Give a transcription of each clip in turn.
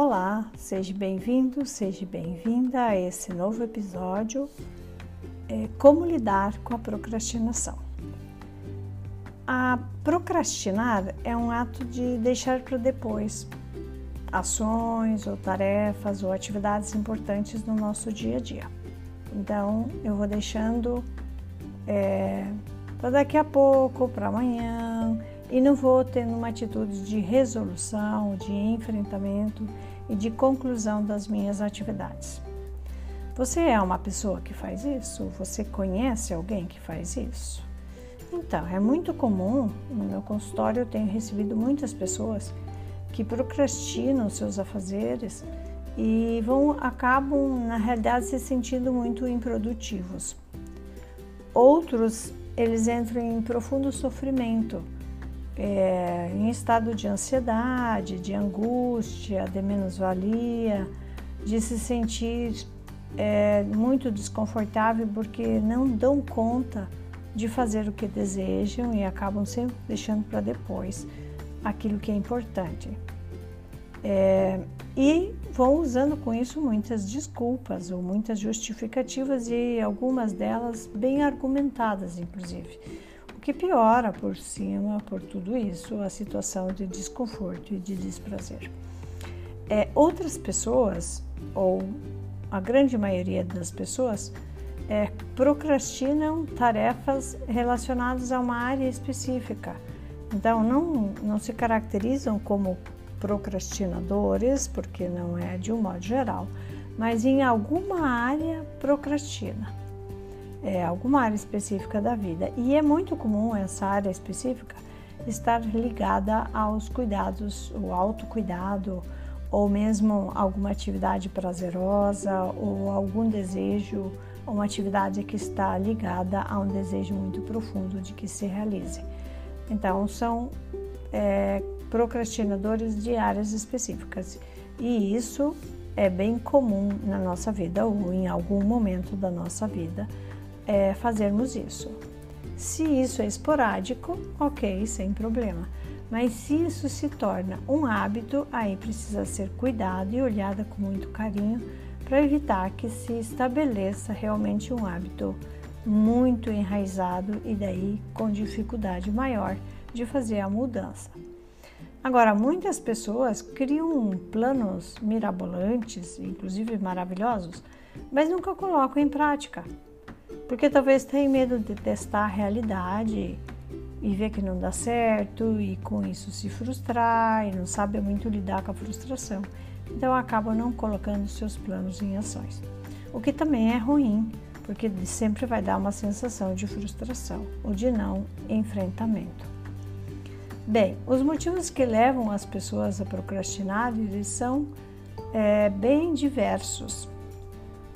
Olá, seja bem-vindo, seja bem-vinda a esse novo episódio. É, como lidar com a procrastinação? A procrastinar é um ato de deixar para depois ações ou tarefas ou atividades importantes no nosso dia a dia. Então, eu vou deixando é, para daqui a pouco, para amanhã, e não vou tendo uma atitude de resolução, de enfrentamento e de conclusão das minhas atividades. Você é uma pessoa que faz isso? Você conhece alguém que faz isso? Então, é muito comum, no meu consultório eu tenho recebido muitas pessoas que procrastinam seus afazeres e vão acabam na realidade se sentindo muito improdutivos. Outros, eles entram em profundo sofrimento, é, em estado de ansiedade, de angústia, de menos-valia, de se sentir é, muito desconfortável porque não dão conta de fazer o que desejam e acabam sempre deixando para depois aquilo que é importante. É, e vão usando com isso muitas desculpas ou muitas justificativas e algumas delas bem argumentadas, inclusive, que piora por cima, por tudo isso, a situação de desconforto e de desprazer. É, outras pessoas, ou a grande maioria das pessoas, é, procrastinam tarefas relacionadas a uma área específica. Então, não, não se caracterizam como procrastinadores, porque não é de um modo geral, mas em alguma área procrastina, é alguma área específica da vida. E é muito comum essa área específica estar ligada aos cuidados, o autocuidado, ou mesmo alguma atividade prazerosa, ou algum desejo uma atividade que está ligada a um desejo muito profundo de que se realize. Então, são é, procrastinadores de áreas específicas e isso é bem comum na nossa vida ou em algum momento da nossa vida é, fazermos isso. Se isso é esporádico, ok, sem problema. Mas se isso se torna um hábito, aí precisa ser cuidado e olhada com muito carinho para evitar que se estabeleça realmente um hábito muito enraizado e daí com dificuldade maior de fazer a mudança. Agora, muitas pessoas criam planos mirabolantes, inclusive maravilhosos, mas nunca colocam em prática, porque talvez tenham medo de testar a realidade e ver que não dá certo e com isso se frustrar e não sabe muito lidar com a frustração então acabam não colocando seus planos em ações. O que também é ruim, porque sempre vai dar uma sensação de frustração ou de não enfrentamento. Bem, os motivos que levam as pessoas a procrastinar eles são é, bem diversos.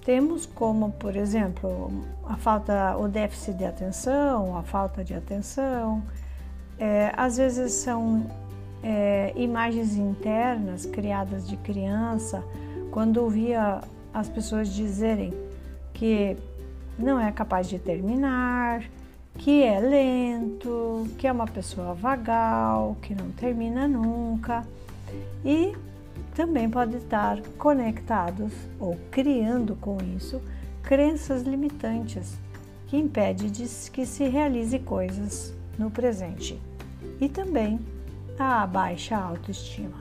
Temos como, por exemplo, a falta, o déficit de atenção, a falta de atenção. É, às vezes são é, imagens internas criadas de criança, quando ouvia as pessoas dizerem que não é capaz de terminar, que é lento, que é uma pessoa vagal, que não termina nunca. E também pode estar conectados ou criando com isso crenças limitantes que impedem de que se realize coisas no presente. E também a baixa autoestima.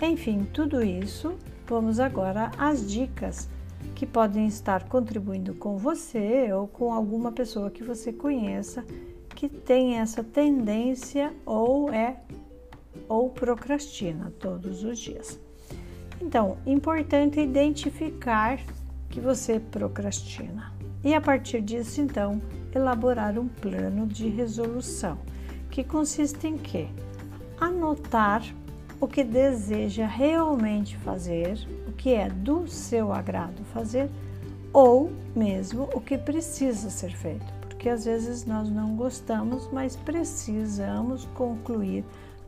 Enfim, tudo isso, vamos agora às dicas que podem estar contribuindo com você ou com alguma pessoa que você conheça que tem essa tendência ou é ou procrastina todos os dias. Então, importante identificar que você procrastina e a partir disso, então, elaborar um plano de resolução que consiste em quê? anotar o que deseja realmente fazer, o que é do seu agrado fazer, ou mesmo o que precisa ser feito, porque às vezes nós não gostamos, mas precisamos concluir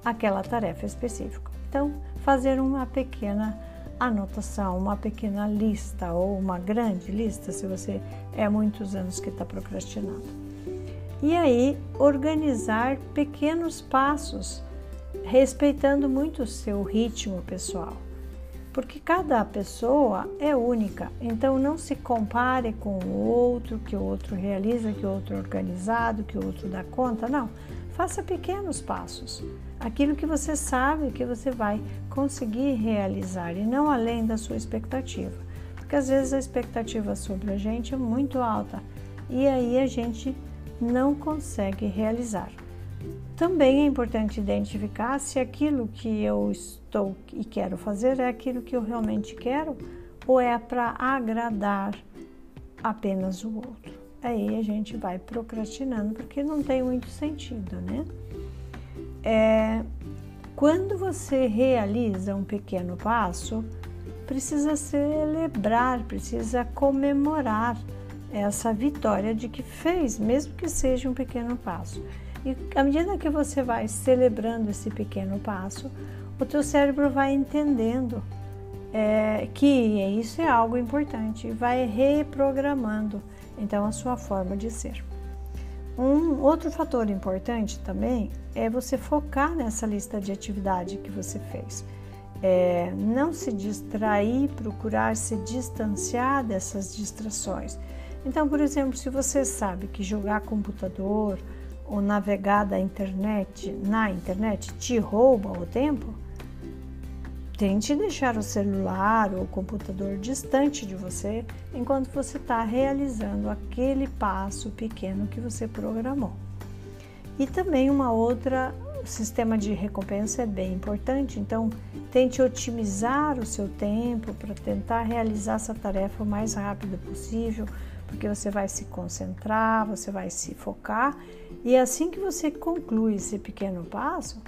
aquela tarefa específica. Então, fazer uma pequena anotação, uma pequena lista ou uma grande lista, se você é muitos anos que está procrastinando. E aí, organizar pequenos passos respeitando muito o seu ritmo pessoal. porque cada pessoa é única. Então não se compare com o outro, que o outro realiza, que o outro é organizado, que o outro dá conta. Não. Faça pequenos passos. Aquilo que você sabe que você vai conseguir realizar e não além da sua expectativa. Porque às vezes a expectativa sobre a gente é muito alta e aí a gente não consegue realizar. Também é importante identificar se aquilo que eu estou e quero fazer é aquilo que eu realmente quero ou é para agradar apenas o outro. Aí a gente vai procrastinando porque não tem muito sentido, né? É, quando você realiza um pequeno passo, precisa celebrar, precisa comemorar essa vitória de que fez, mesmo que seja um pequeno passo. E à medida que você vai celebrando esse pequeno passo, o teu cérebro vai entendendo é, que isso é algo importante, vai reprogramando então a sua forma de ser. Um outro fator importante também é você focar nessa lista de atividade que você fez. É, não se distrair, procurar se distanciar dessas distrações. Então, por exemplo, se você sabe que jogar computador ou navegar da internet, na internet te rouba o tempo, tente deixar o celular ou o computador distante de você enquanto você está realizando aquele passo pequeno que você programou. E também uma outra sistema de recompensa é bem importante, então tente otimizar o seu tempo para tentar realizar essa tarefa o mais rápido possível, porque você vai se concentrar, você vai se focar e assim que você conclui esse pequeno passo,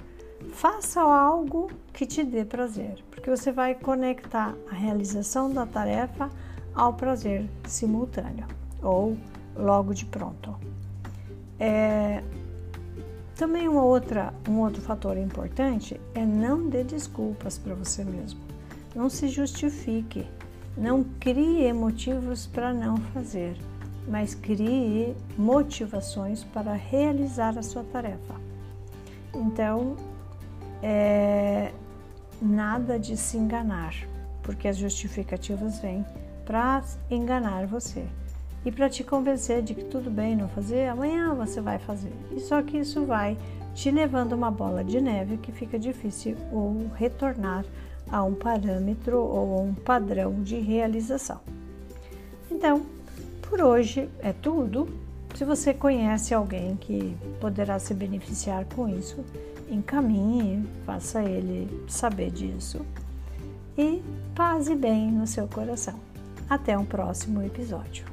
faça algo que te dê prazer, porque você vai conectar a realização da tarefa ao prazer simultâneo ou logo de pronto. É, também uma outra, um outro fator importante é não dê desculpas para você mesmo. Não se justifique. Não crie motivos para não fazer, mas crie motivações para realizar a sua tarefa. Então, é, nada de se enganar, porque as justificativas vêm para enganar você e para te convencer de que tudo bem não fazer, amanhã você vai fazer. E só que isso vai te levando uma bola de neve que fica difícil ou retornar a um parâmetro ou um padrão de realização. Então, por hoje é tudo. Se você conhece alguém que poderá se beneficiar com isso, encaminhe, faça ele saber disso e paz e bem no seu coração. Até um próximo episódio.